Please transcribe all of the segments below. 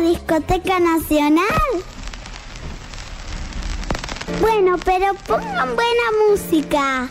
discoteca nacional? Bueno, pero pongan buena música.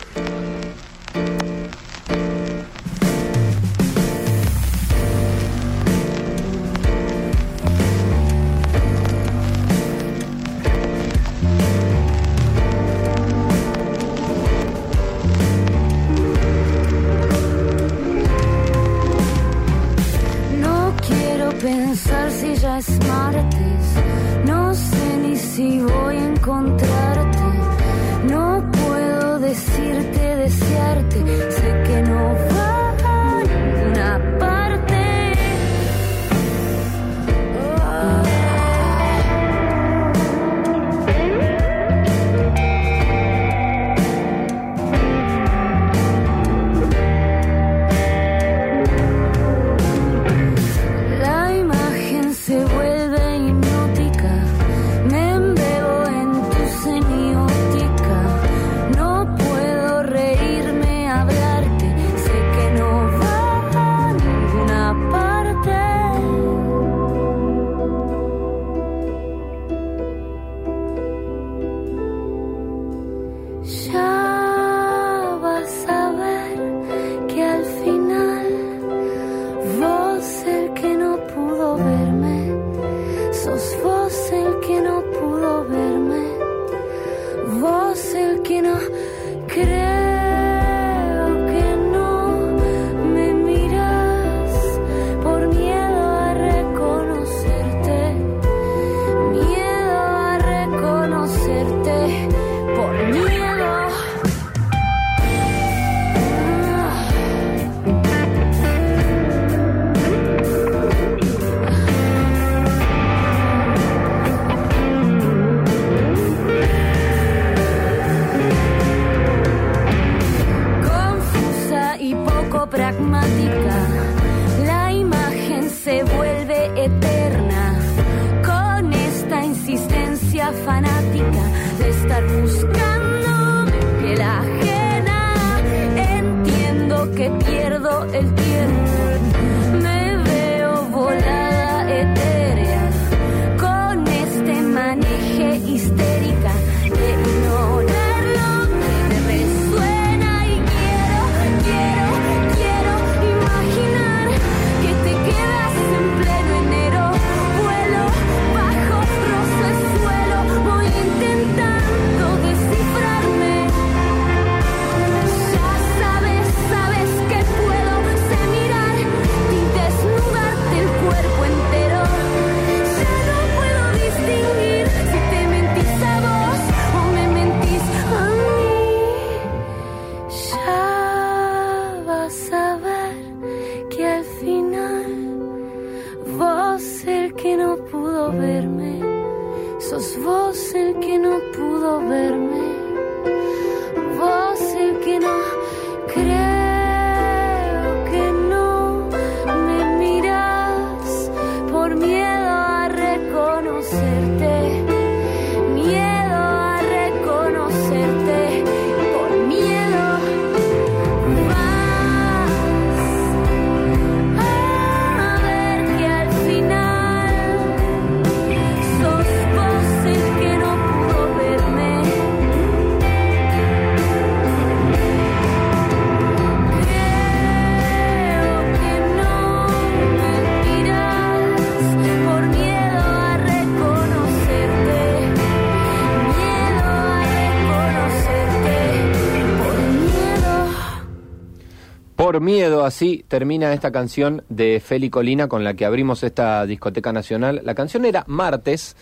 Miedo, así termina esta canción de Feli Colina con la que abrimos esta discoteca nacional. La canción era Martes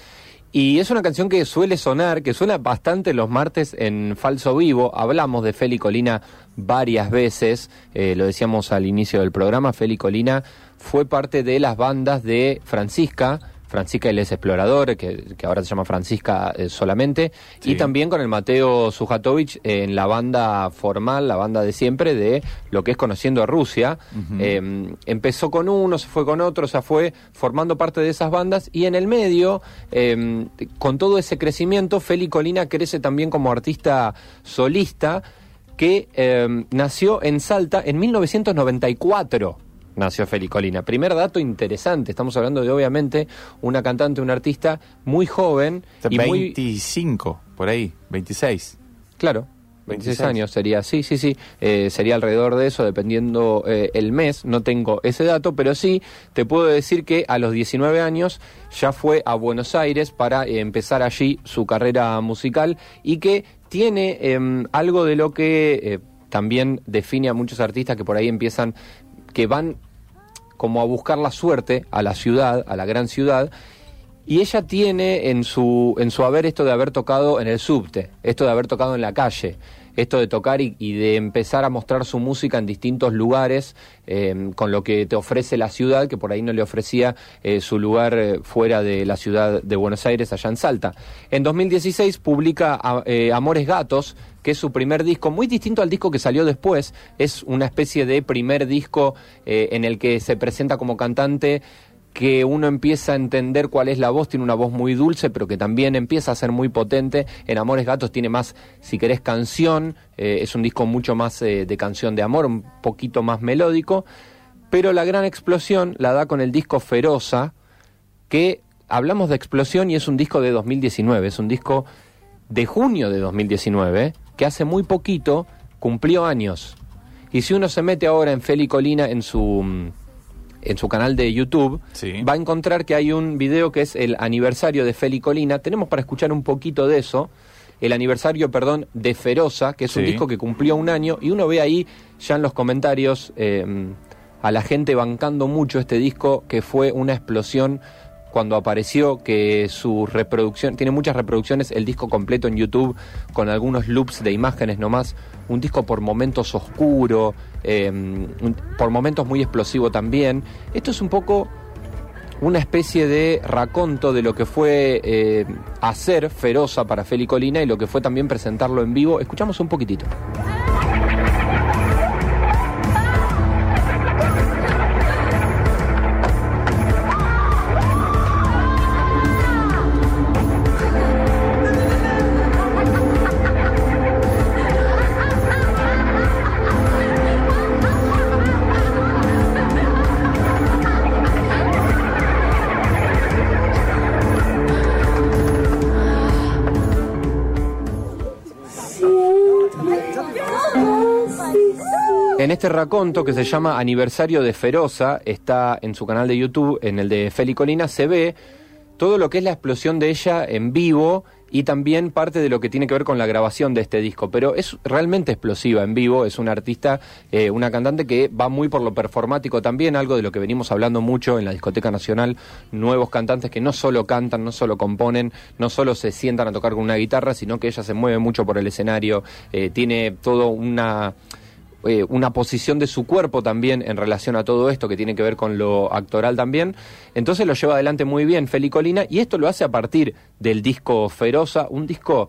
y es una canción que suele sonar, que suena bastante los martes en Falso Vivo. Hablamos de Feli Colina varias veces, eh, lo decíamos al inicio del programa. Feli Colina fue parte de las bandas de Francisca. Francisca y Les Explorador, que, que ahora se llama Francisca eh, solamente, y también con el Mateo Sujatovich en la banda formal, la banda de siempre de lo que es Conociendo a Rusia. Eh, empezó con uno, se fue con otro, o sea, fue formando parte de esas bandas, y en el medio, eh, con todo ese crecimiento, Feli Colina crece también como artista solista, que eh, nació en Salta en 1994. Nació Felicolina. Primer dato interesante, estamos hablando de obviamente una cantante, un artista muy joven y muy 25, por ahí, 26. Claro, 26 años sería, sí, sí, sí, eh, sería alrededor de eso, dependiendo eh, el mes, no tengo ese dato, pero sí te puedo decir que a los 19 años ya fue a Buenos Aires para eh, empezar allí su carrera musical y que tiene em, algo de lo que también define a muchos artistas que por ahí empiezan, que van como a buscar la suerte a la ciudad, a la gran ciudad, y ella tiene en su, en su haber esto de haber tocado en el subte, esto de haber tocado en la calle, esto de tocar y, de empezar a mostrar su música en distintos lugares, eh, con lo que te ofrece la ciudad, que por ahí no le ofrecía eh, su lugar eh, fuera de la ciudad de Buenos Aires, allá en Salta. En 2016 publica eh, Amores Gatos, que es su primer disco, muy distinto al disco que salió después, es una especie de primer disco en el que se presenta como cantante que uno empieza a entender cuál es la voz, tiene una voz muy dulce, pero que también empieza a ser muy potente. En Amores Gatos tiene más, si querés, canción, eh, es un disco mucho más eh, de canción de amor, un poquito más melódico, pero la gran explosión la da con el disco Feroza, que hablamos de explosión y es un disco de 2019, es un disco de junio de 2019, que hace muy poquito cumplió años. Y si uno se mete ahora en Feli Colina en su mm, en su canal de YouTube, Sí. va a encontrar que hay un video que es el aniversario de Feli Colina. Tenemos para escuchar un poquito de eso. El aniversario, perdón, de Feroza, que es un disco que cumplió un año, y uno ve ahí ya en los comentarios eh, a la gente bancando mucho este disco, que fue una explosión cuando apareció, que su reproducción, tiene muchas reproducciones, el disco completo en YouTube, con algunos loops de imágenes nomás, un disco por momentos oscuro, un- por momentos muy explosivo también. Esto es un poco una especie de raconto de lo que fue eh, hacer Feroza para Feli Colina y lo que fue también presentarlo en vivo. Escuchamos un poquitito. Este raconto que se llama Aniversario de Feroza, está en su canal de YouTube, en el de Feli Colina, se ve todo lo que es la explosión de ella en vivo y también parte de lo que tiene que ver con la grabación de este disco. Pero es realmente explosiva en vivo, es una artista, eh, una cantante que va muy por lo performático también, algo de lo que venimos hablando mucho en la discoteca nacional, nuevos cantantes que no solo cantan, no solo componen, no solo se sientan a tocar con una guitarra, sino que ella se mueve mucho por el escenario, eh, tiene todo una eh, una posición de su cuerpo también en relación a todo esto que tiene que ver con lo actoral también. Entonces lo lleva adelante muy bien Feli Colina y esto lo hace a partir del disco Feroza, un disco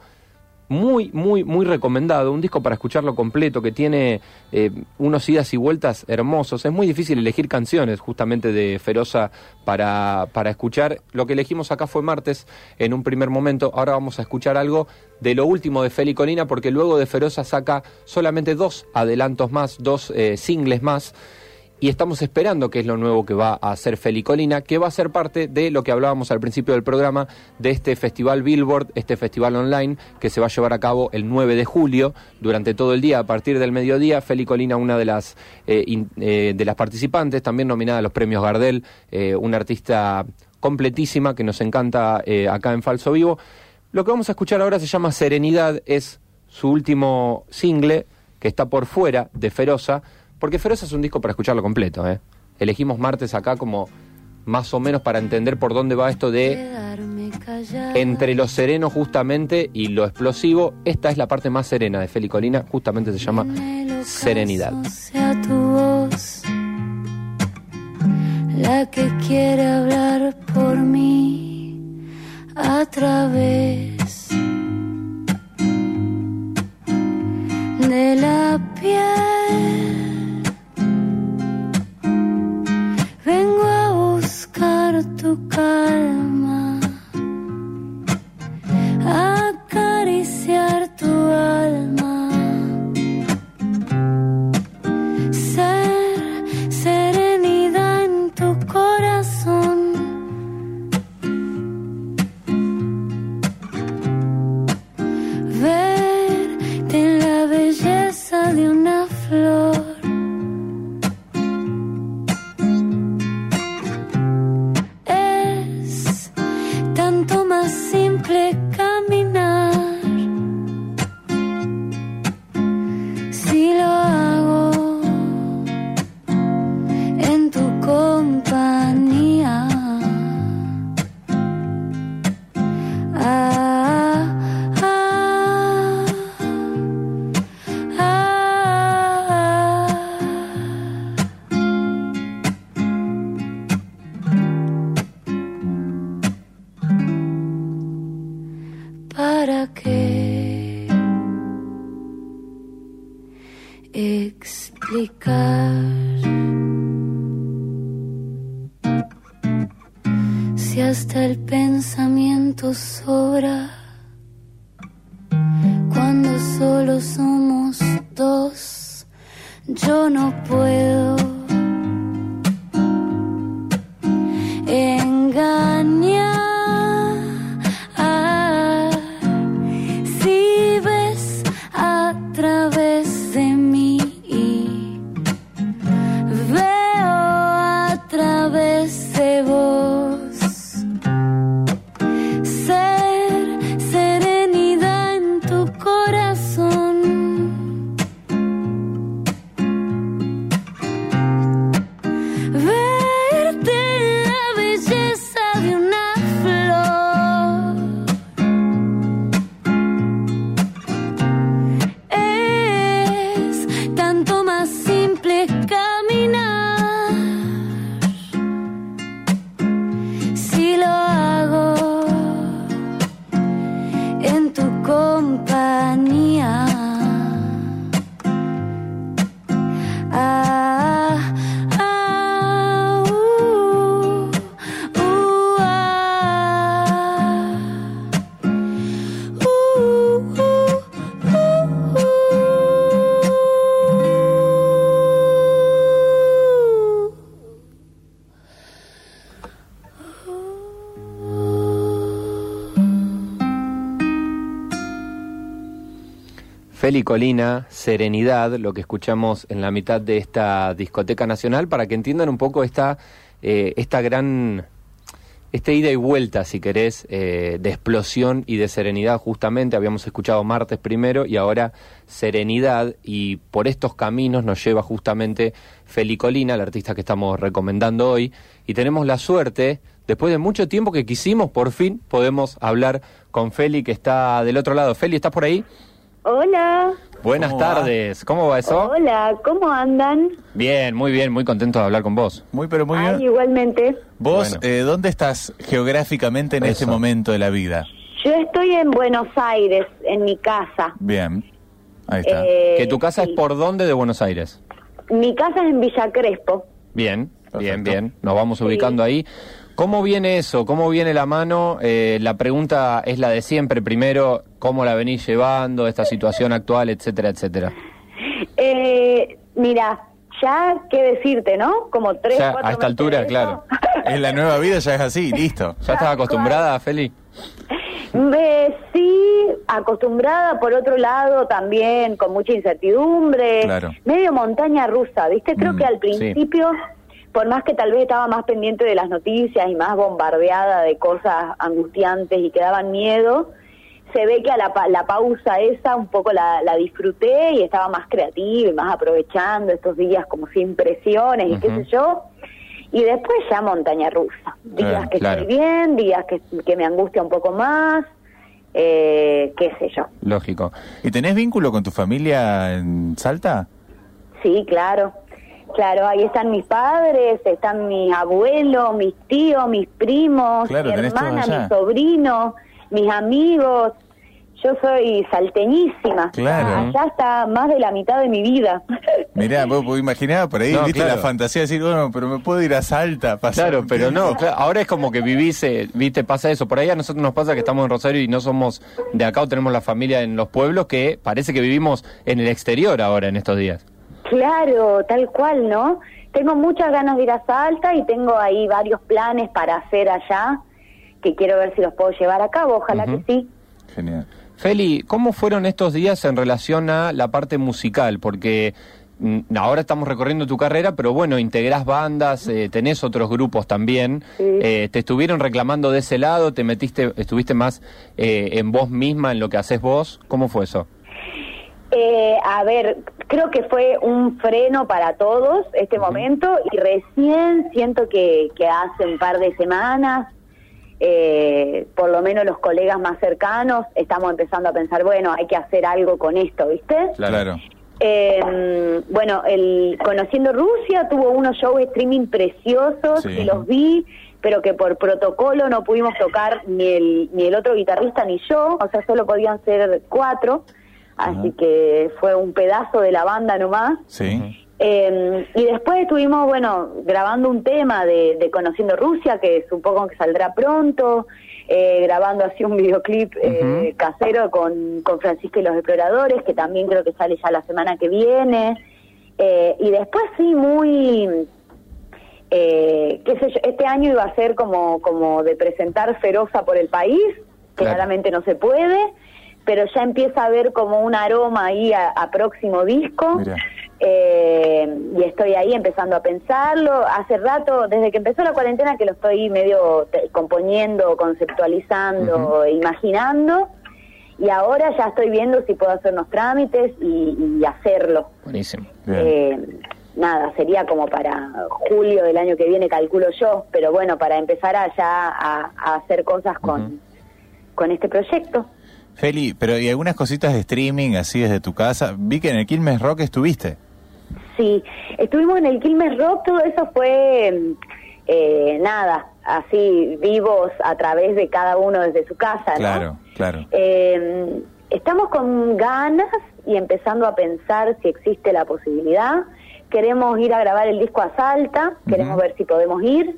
muy, muy, muy recomendado, un disco para escucharlo completo, que tiene eh, unos idas y vueltas hermosos. Es muy difícil elegir canciones justamente de Feroza para, para escuchar. Lo que elegimos acá fue martes en un primer momento. Ahora vamos a escuchar algo de lo último de Feli Colina, porque luego de Feroza saca solamente dos adelantos más, dos eh, singles más. Y estamos esperando que es lo nuevo que va a hacer Feli Colina, que va a ser parte de lo que hablábamos al principio del programa, de este festival Billboard, este festival online, que se va a llevar a cabo el 9 de julio, durante todo el día, a partir del mediodía. Feli Colina, una de las, eh, eh, de las participantes, también nominada a los premios Gardel, eh, una artista completísima que nos encanta acá en Falso Vivo. Lo que vamos a escuchar ahora se llama Serenidad, es su último single que está por fuera de Feroza, porque Feroza es un disco para escucharlo completo. ¿eh? Elegimos martes acá como más o menos para entender por dónde va esto de entre lo sereno justamente y lo explosivo. Esta es la parte más serena de Feli Colina, justamente se llama Serenidad. Sea tu voz la que quiere hablar por mí a través de la piel. Buscar sobra cuando solo somos dos. Yo no puedo Feli Colina, Serenidad, lo que escuchamos en la mitad de esta discoteca nacional, para que entiendan un poco esta, eh, esta gran, este ida y vuelta, si querés, eh, de explosión y de serenidad, justamente. Habíamos escuchado martes primero y ahora serenidad, y por estos caminos nos lleva justamente Feli Colina, el artista que estamos recomendando hoy, y tenemos la suerte después de mucho tiempo que quisimos, por fin podemos hablar con Feli, que está del otro lado. Feli, ¿estás por ahí? Hola. Buenas ¿Cómo va? tardes, ¿cómo va eso? Hola, ¿cómo andan? Bien, muy bien, muy contento de hablar con vos. Muy, pero muy Ay, bien. igualmente. Vos, Bueno. eh, ¿dónde estás geográficamente en Eso. este momento de la vida? Yo estoy en Buenos Aires, en mi casa. Bien. Ahí está. Eh, ¿Que tu casa sí. es por dónde de Buenos Aires? Mi casa es en Villa Crespo. Bien, bien, Perfecto. bien. Nos vamos Sí. ubicando ahí. ¿Cómo viene eso? ¿Cómo viene la mano? Eh, la pregunta es la de siempre. Primero, ¿cómo la venís llevando, esta situación actual, etcétera, etcétera? Eh, mira, ya qué decirte, ¿no? Como tres, Ya, cuatro a esta altura, eso. claro. Es la nueva vida, ya es así, listo. ¿Ya estás acostumbrada, Feli? Eh, sí, acostumbrada por otro lado también con mucha incertidumbre, Claro. medio montaña rusa, ¿viste? Creo Mm, que al principio, por más que tal vez estaba más pendiente de las noticias y más bombardeada de cosas angustiantes y que daban miedo, se ve que a la, la pausa esa un poco la, la disfruté y estaba más creativa y más aprovechando estos días como sin presiones y qué sé yo. Y después ya montaña rusa. Días Claro, que claro. estoy bien, días que, que me angustia un poco más, eh, qué sé yo. Lógico. ¿Y tenés vínculo con tu familia en Salta? Sí, claro. Claro, ahí están mis padres, están mis abuelos, mis tíos, mis primos, Claro, mi hermana, allá. mi sobrino, mis amigos. Yo soy salteñísima. Claro. Allá está más de la mitad de mi vida. Mirá, vos, vos imaginabas por ahí, No, viste claro. la fantasía de decir, bueno, pero me puedo ir a Salta pasar Claro, pero no, claro, ahora es como que vivís, eh, viste, pasa eso. Por ahí a nosotros nos pasa que estamos en Rosario y no somos de acá o tenemos la familia en los pueblos que parece que vivimos en el exterior ahora en estos días. Claro, tal cual, ¿no? Tengo muchas ganas de ir a Salta y tengo ahí varios planes para hacer allá que quiero ver si los puedo llevar a cabo. Ojalá que sí. Genial. Feli, ¿cómo fueron estos días en relación a la parte musical? Porque mm, ahora estamos recorriendo tu carrera, pero bueno, integrás bandas, eh, tenés otros grupos también. Sí. Eh, ¿Te estuvieron reclamando de ese lado? ¿Te metiste, estuviste más eh, en vos misma, en lo que haces vos? ¿Cómo fue eso? Eh, a ver, creo que fue un freno para todos este momento y recién siento que, que hace un par de semanas, eh, por lo menos los colegas más cercanos, estamos empezando a pensar, bueno, hay que hacer algo con esto, ¿viste? Claro. Eh, bueno, el Conociendo Rusia tuvo unos shows streaming preciosos Sí. y los vi, pero que por protocolo no pudimos tocar ni el, ni el otro guitarrista ni yo, o sea, solo podían ser cuatro, así que fue un pedazo de la banda nomás. Sí. Eh, y después estuvimos, bueno, grabando un tema de, de Conociendo Rusia, que supongo que saldrá pronto, eh, grabando así un videoclip eh, casero con, con Francisco y los Exploradores, que también creo que sale ya la semana que viene. Eh, y después sí, muy, eh, qué sé yo, este año iba a ser como, como de presentar Feroza por el país, que Claro. claramente no se puede, pero ya empieza a haber como un aroma ahí a, a próximo disco. Eh, y estoy ahí empezando a pensarlo. Hace rato, desde que empezó la cuarentena, que lo estoy medio componiendo, conceptualizando, imaginando. Y ahora ya estoy viendo si puedo hacer unos trámites y, y hacerlo. Buenísimo. Eh, nada, sería como para julio del año que viene, calculo yo. Pero bueno, para empezar a ya a, a hacer cosas con, con este proyecto. Feli, pero ¿y algunas cositas de streaming así desde tu casa? Vi que en el Quilmes Rock estuviste. Sí, estuvimos en el Quilmes Rock, todo eso fue eh, nada, así vivos a través de cada uno desde su casa, ¿no? Claro, claro. Eh, estamos con ganas y empezando a pensar si existe la posibilidad. Queremos ir a grabar el disco a Salta, queremos ver si podemos ir.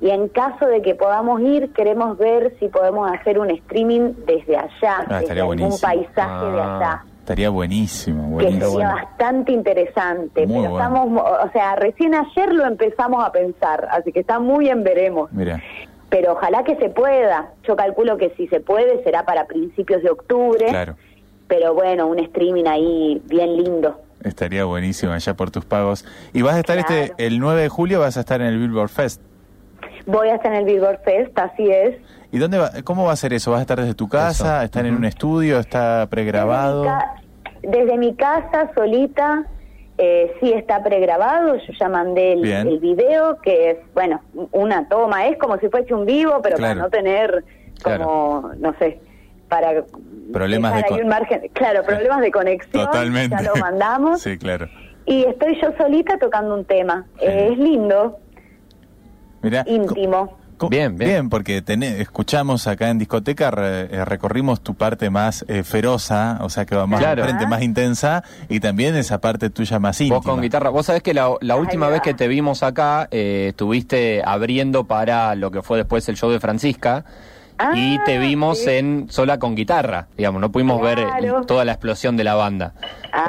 Y en caso de que podamos ir, queremos ver si podemos hacer un streaming desde allá, Ah, desde buenísimo. paisaje de Ah. allá Estaría buenísimo, que buenísimo. sería bastante interesante. Muy pero bueno. estamos, o sea, recién ayer lo empezamos a pensar, así que está muy en veremos. Mira, Pero ojalá que se pueda. Yo calculo que si se puede será para principios de octubre. claro. Pero bueno, un streaming ahí bien lindo. Estaría buenísimo allá por tus pagos. Y vas a estar Claro. este el 9 de julio, vas a estar en el Billboard Fest. Voy a estar en el Billboard Fest, así es. ¿Y dónde va, cómo va a ser eso? ¿Vas a estar desde tu casa? Eso. ¿Están en un estudio? ¿Está pregrabado? Desde mi, ca- desde mi casa, solita, eh, sí está pregrabado. Yo ya mandé el, video, que es, bueno, una toma. Es como si fuese un vivo, pero Claro. para no tener como, no sé, para Problemas de con- un margen. Claro, problemas de conexión. Totalmente. Ya lo mandamos. sí, claro. Y estoy yo solita tocando un tema. Eh, es lindo, Mira, íntimo. Co- Bien, bien. porque tené- escuchamos acá en discoteca, re- eh, recorrimos tu parte más eh, feroza, o sea que va más Claro. frente, más intensa, y también esa parte tuya más íntima. Vos con guitarra, vos sabés que la, la última vez que te vimos acá, eh, estuviste abriendo para lo que fue después el show de Francisca. y Ah, te vimos sí. en sola con guitarra, digamos, no pudimos ver eh, toda la explosión de la banda.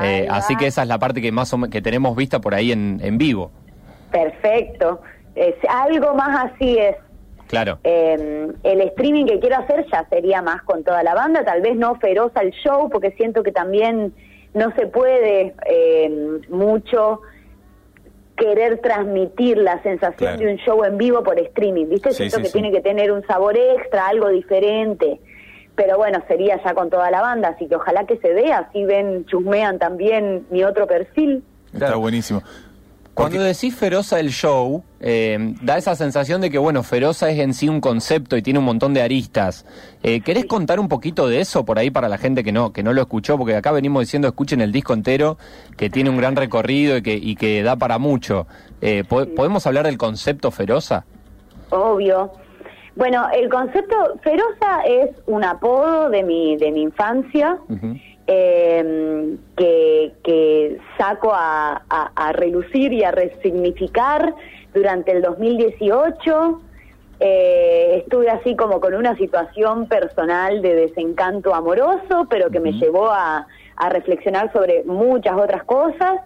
Eh, así que esa es la parte que más o que tenemos vista por ahí en, en vivo. Perfecto. Es, algo más así es. Claro. Eh, el streaming que quiero hacer ya sería más con toda la banda, tal vez no feroz al show, porque siento que también no se puede eh, mucho querer transmitir la sensación Claro. de un show en vivo por streaming, ¿viste? Sí, siento sí, que sí. tiene que tener un sabor extra, algo diferente. Pero bueno, sería ya con toda la banda, así que ojalá que se vea, así ven, chusmean también mi otro perfil. Está Claro. Cuando decís Feroza el show, eh, da esa sensación de que, bueno, Feroza es en sí un concepto y tiene un montón de aristas. Eh, ¿Querés contar un poquito de eso por ahí para la gente que no, que no lo escuchó? Porque acá venimos diciendo, escuchen el disco entero, que tiene un gran recorrido y que, y que da para mucho. Eh, ¿po- ¿Podemos hablar del concepto Feroza? Obvio. Bueno, el concepto Feroza es un apodo de mi, de mi infancia. Eh, que, que saco a, a- a relucir y a resignificar durante el 2018. Eh, estuve así como con una situación personal de desencanto amoroso, pero que me llevó a, a reflexionar sobre muchas otras cosas.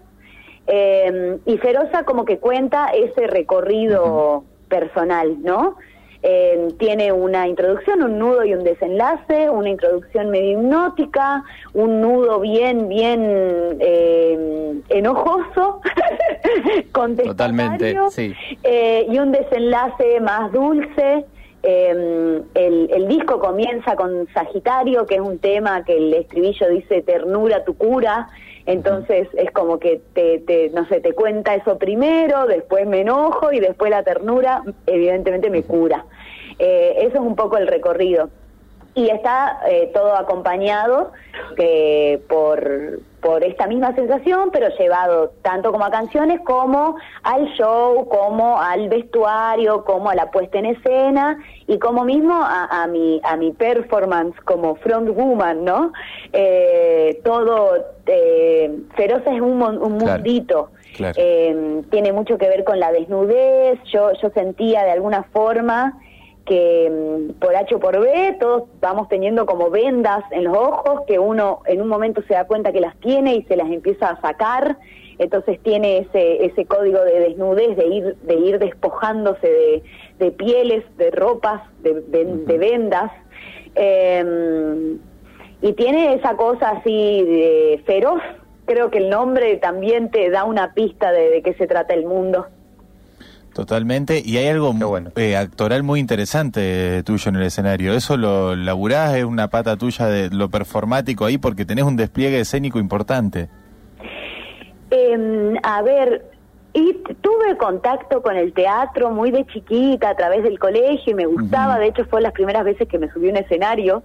Eh, y Feroza como que cuenta ese recorrido personal, ¿no? Eh, tiene una introducción, un nudo y un desenlace, una introducción medio hipnótica, un nudo bien, bien eh, enojoso, Totalmente, sí. eh, y un desenlace más dulce. Eh, el, el disco comienza con Sagitario, que es un tema que el estribillo dice ternura tu cura, entonces es como que te, te, no sé, te cuenta eso primero, después me enojo y después la ternura evidentemente me cura. Eh, eso es un poco el recorrido. Y está eh, todo acompañado eh, por, por esta misma sensación, pero llevado tanto como a canciones como al show, como al vestuario, como a la puesta en escena y como mismo a, a mi a mi performance como frontwoman, ¿no? Eh, todo eh, Feroza es un, un mundito. claro. Eh, tiene mucho que ver con la desnudez. Yo yo sentía de alguna forma que mm, por H o por B todos vamos teniendo como vendas en los ojos que uno en un momento se da cuenta que las tiene y se las empieza a sacar. Entonces tiene ese ese código de desnudez de ir de ir despojándose de, de pieles de ropas de, de- de vendas. Eh, y tiene esa cosa así de feroz. Creo que el nombre también te da una pista de, de qué se trata el mundo Totalmente. Y hay algo bueno. eh, actoral muy interesante eh, tuyo en el escenario. ¿Eso lo laburás? ¿Es una pata tuya de lo performático ahí? Porque tenés un despliegue escénico importante. Eh, a ver, y tuve contacto con el teatro muy de chiquita a través del colegio y me gustaba, de hecho fue las primeras veces que me subí a un escenario,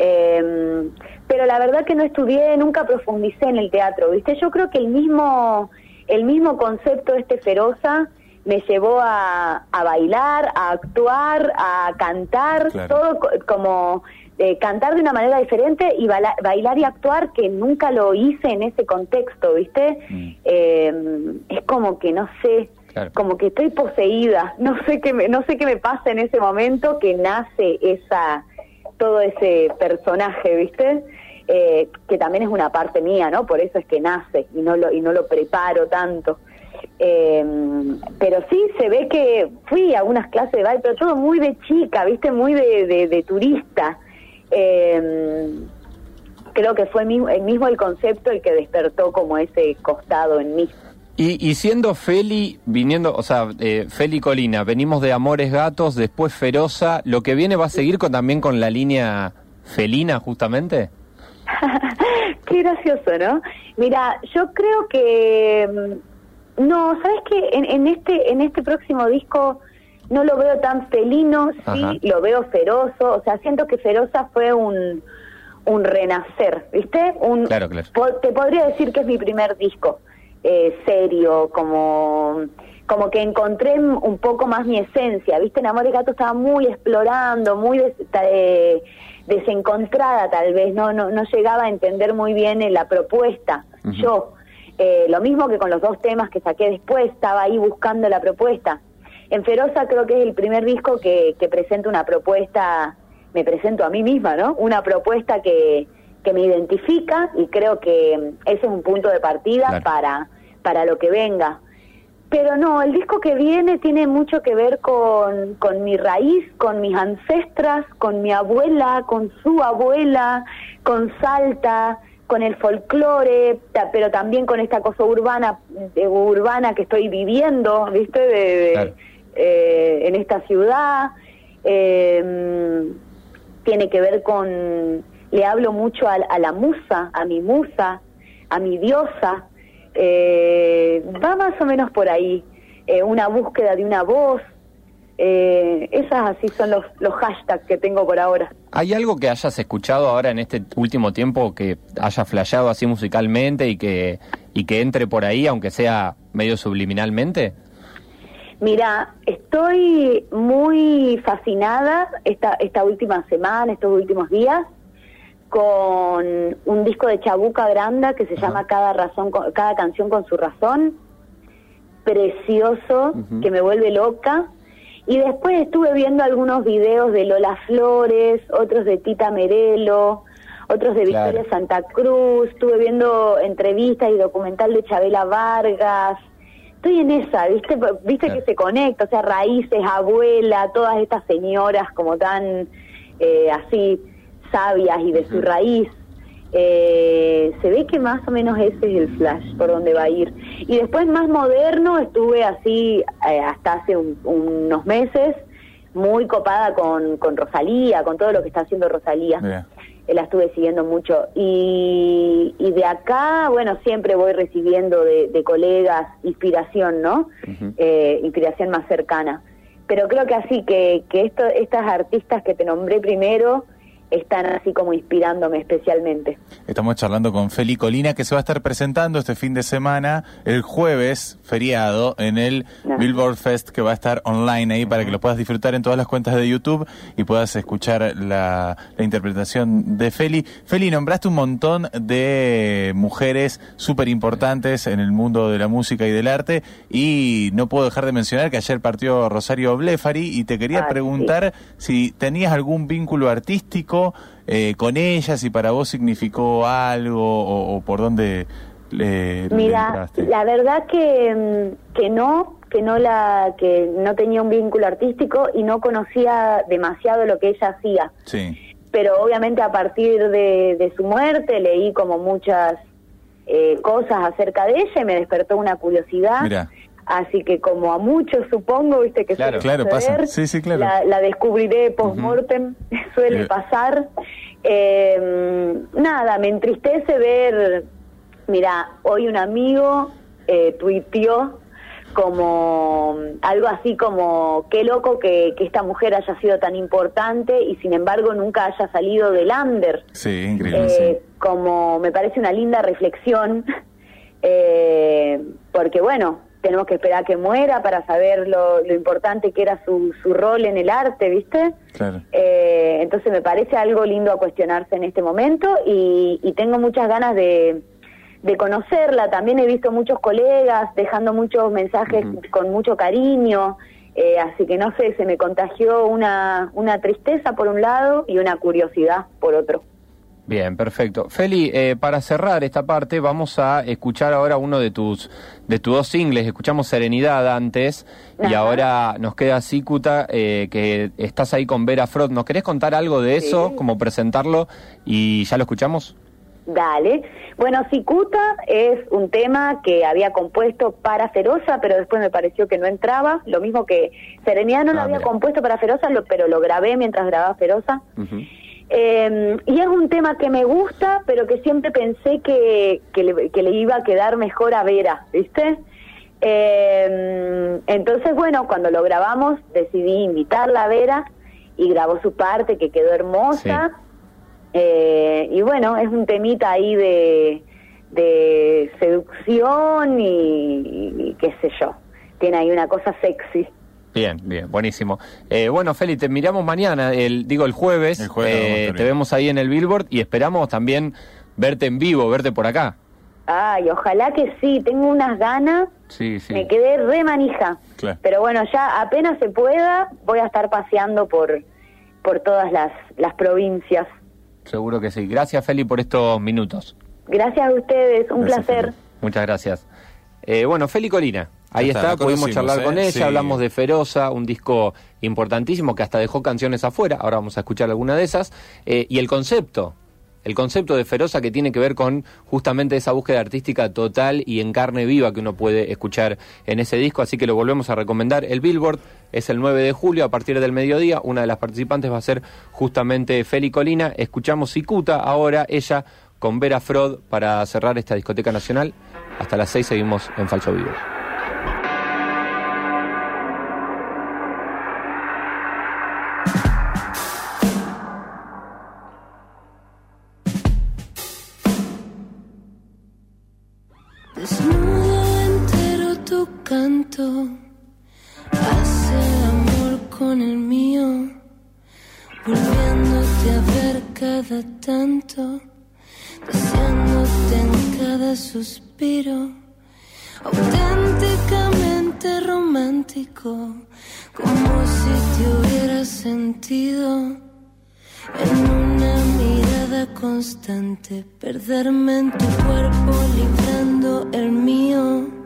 Eh, pero la verdad que no estudié, nunca profundicé en el teatro, ¿viste? Yo creo que el mismo, el mismo concepto este feroza me llevó a, a bailar, a actuar, a cantar, Claro. todo co- como eh, cantar de una manera diferente y bailar y actuar que nunca lo hice en ese contexto, ¿viste? Mm. Eh, es como que no sé, Claro. como que estoy poseída, no sé qué me, no sé qué me pasa en ese momento que nace esa todo ese personaje, ¿viste? Eh, que también es una parte mía, ¿no? Por eso es que nace y no lo y no lo preparo tanto. Eh, pero sí se ve que fui a unas clases de baile, pero todo muy de chica, ¿viste? Muy de, de, de turista. Eh, creo que fue mismo, el mismo el concepto el que despertó como ese costado en mí. Y, y siendo Feli, viniendo, o sea, eh, Feli Colina, venimos de Amores Gatos, después Feroza, ¿lo que viene va a seguir con también con la línea felina, justamente? Qué gracioso, ¿no? Mira, yo creo que mm, no, ¿sabes qué? En, en este en este próximo disco no lo veo tan felino, sí, Ajá. lo veo ferozo, o sea, siento que Feroza fue un un renacer, ¿viste? Un Claro, claro. po- te podría decir que es mi primer disco eh, serio, como como que encontré un poco más mi esencia, ¿viste? En Amor de Gato estaba muy explorando, muy des- eh, desencontrada tal vez, no, no no llegaba a entender muy bien eh, la propuesta. Yo, eh, lo mismo que con los dos temas que saqué después, estaba ahí buscando la propuesta. En Feroza creo que es el primer disco que, que presenta una propuesta, me presento a mí misma, ¿no? Una propuesta que, que me identifica y creo que mm, ese es un punto de partida Claro. para, para lo que venga. Pero no, el disco que viene tiene mucho que ver con, con mi raíz, con mis ancestras, con mi abuela, con su abuela, con Salta, con el folclore, pero también con esta cosa urbana, urbana que estoy viviendo, ¿viste? De, de- Claro. eh, en esta ciudad. Eh, tiene que ver con, le hablo mucho a, a la musa, a mi musa, a mi diosa. Eh, va más o menos por ahí, eh, una búsqueda de una voz. Eh, esas así son los, los hashtags que tengo por ahora. ¿Hay algo que hayas escuchado ahora en este último tiempo que haya flasheado así musicalmente y que, y que entre por ahí, aunque sea medio subliminalmente? Mira, estoy muy fascinada esta, esta última semana, estos últimos días, con un disco de Chabuca Granda que se llama Cada razón, cada canción con su razón, precioso, que me vuelve loca. Y después estuve viendo algunos videos de Lola Flores, otros de Tita Merelo, otros de Claro. Victoria Santa Cruz, estuve viendo entrevistas y documental de Chabela Vargas. Estoy en esa, ¿viste? Viste Claro. que se conecta, o sea, raíces, abuela, todas estas señoras como tan eh, así sabias y de su raíz. Eh, se ve que más o menos ese es el flash por donde va a ir. Y después más moderno, estuve así eh, hasta hace un- unos meses, muy copada con, con Rosalía, con todo lo que está haciendo Rosalía. Eh, la estuve siguiendo mucho. Y, y de acá, bueno, siempre voy recibiendo de, de colegas inspiración, ¿no? Eh, inspiración más cercana. Pero creo que así, que, que esto, estas artistas que te nombré primero, están así como inspirándome especialmente. Estamos charlando con Feli Colina, que se va a estar presentando este fin de semana, el jueves, feriado, en el No. Billboard Fest, que va a estar online ahí para que lo puedas disfrutar en todas las cuentas de YouTube y puedas escuchar la, la interpretación de Feli. Feli, nombraste un montón de mujeres súper importantes en el mundo de la música y del arte y no puedo dejar de mencionar que ayer partió Rosario Blefari y te quería Ay, preguntar si tenías algún vínculo artístico eh, con ella, si para vos significó algo o, o por dónde le, Mira, la verdad que, mm, que no, que no la, que no tenía un vínculo artístico y no conocía demasiado lo que ella hacía. Sí, Pero obviamente a partir de, de su muerte leí como muchas eh, cosas acerca de ella y me despertó una curiosidad. mira, Así que como a muchos supongo, viste que Claro. suele Claro, pasa. suceder, Sí, sí, claro. La, la descubriré post-mortem, suele Eh. pasar. Eh, nada, me entristece ver, mira, hoy un amigo eh, tuiteó como algo así como qué loco que, que esta mujer haya sido tan importante y sin embargo nunca haya salido del under sí, increíble. eh, como me parece una linda reflexión, eh, porque bueno, tenemos que esperar que muera para saber lo, lo importante que era su, su rol en el arte, ¿viste? claro. Eh, entonces me parece algo lindo a cuestionarse en este momento y, y tengo muchas ganas de, de conocerla. También he visto muchos colegas dejando muchos mensajes con mucho cariño. eh, así que no sé, se me contagió una, una tristeza por un lado y una curiosidad por otro. Bien, perfecto. Feli, eh, para cerrar esta parte, vamos a escuchar ahora uno de tus de tus dos singles. Escuchamos Serenidad antes y ahora nos queda Sícuta, eh, que estás ahí con Vera Frot. ¿Nos querés contar algo de eso, Sí. como presentarlo y ya lo escuchamos? Dale. Bueno, Cicuta es un tema que había compuesto para Feroza, pero después me pareció que no entraba. Lo mismo que Serenidad no lo Ah, había mira. compuesto para Feroza, lo- pero lo grabé mientras grababa Feroza. Ujú. Eh, y es un tema que me gusta, pero que siempre pensé que, que, le, que le iba a quedar mejor a Vera, ¿viste? Eh, entonces, bueno, cuando lo grabamos decidí invitarla a Vera y grabó su parte que quedó hermosa. Eh, y bueno, es un temita ahí de, de seducción y, y qué sé yo. Tiene ahí una cosa sexy. Bien, bien, buenísimo. Eh, bueno, Feli, te miramos mañana, el, digo el jueves. El jueves eh, te vemos ahí en el Billboard y esperamos también verte en vivo, verte por acá. Ay, ojalá que sí, tengo unas ganas. Sí, sí. Me quedé re manija. Claro. Pero bueno, ya apenas se pueda, voy a estar paseando por, por todas las, las provincias. Seguro que sí. Gracias, Feli, por estos minutos. Gracias a ustedes, un Gracias, placer. Feli. Muchas gracias. Eh, bueno, Feli Colina, ahí está, pudimos charlar ¿eh? con ella, Sí. hablamos de Feroza, un disco importantísimo que hasta dejó canciones afuera, ahora vamos a escuchar alguna de esas, eh, y el concepto, el concepto de Feroza que tiene que ver con justamente esa búsqueda artística total y en carne viva que uno puede escuchar en ese disco, así que lo volvemos a recomendar. El Billboard es el 9 de julio a partir del mediodía, una de las participantes va a ser justamente Feli Colina, escuchamos Cicuta ahora, ella con Vera Frod para cerrar esta discoteca nacional. Hasta las 6 seguimos en Falso Vivo. Suspiro, auténticamente romántico, como si te hubiera sentido. En una mirada constante, perderme en tu cuerpo, librando el mío.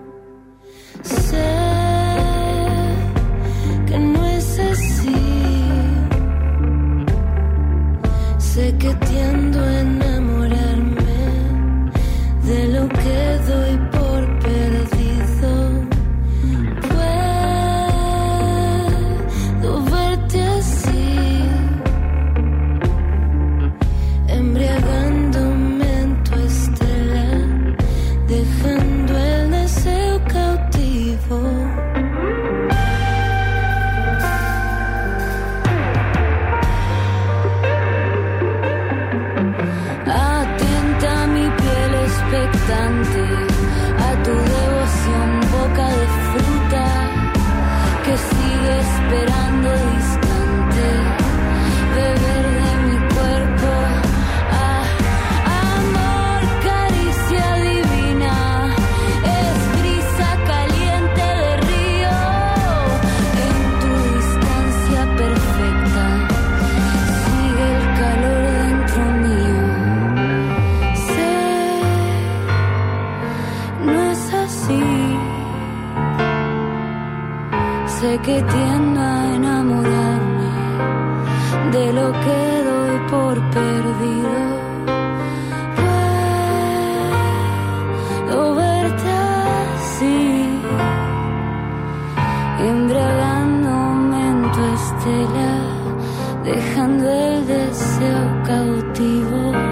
Que tiendo a enamorarme de lo que doy por perdido. Puedo verte así, embriagándome en tu estela, dejando el deseo cautivo.